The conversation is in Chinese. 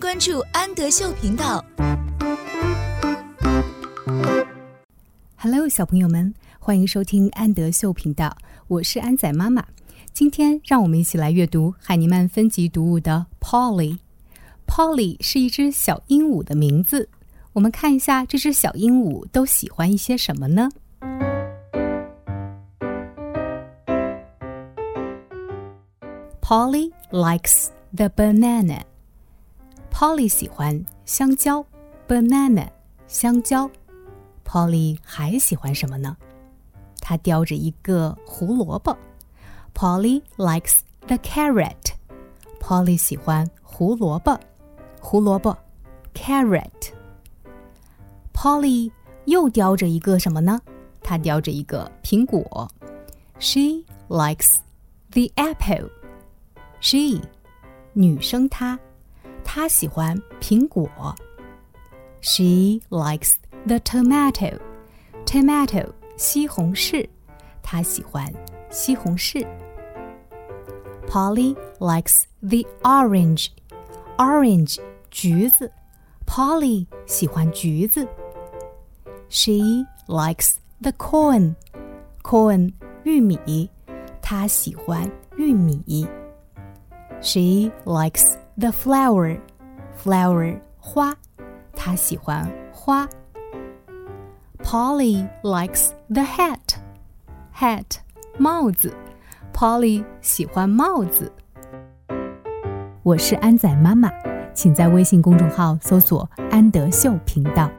关注安德秀频道。Hello，小朋友们，欢迎收听安德秀频道，我是安仔妈妈。今天让我们一起来阅读海尼曼分级读物的 Polly。Polly 是一只小鹦鹉的名字。我们看一下这只小鹦鹉都喜欢一些什么呢？Polly likes the banana. Polly 喜欢香蕉，banana 香蕉。Polly 还喜欢什么呢？她叼着一个胡萝卜。Polly likes the carrot. Polly 喜欢胡萝卜，胡萝卜，carrot。Polly 又叼着一个什么呢？她叼着一个苹果。She likes the apple. She 女生她，她喜欢苹果。She likes the tomato. Tomato 西红柿，她喜欢西红柿。Polly likes the orange. Orange 橘子，Polly 喜欢橘子。She likes the corn. Corn 玉米，她喜欢玉米。 She likes the flower. Flower 花，她喜欢花。Polly likes the hat. Hat 帽子，Polly 喜欢帽子。我是安仔妈妈，请在微信公众号搜索“安德秀频道”。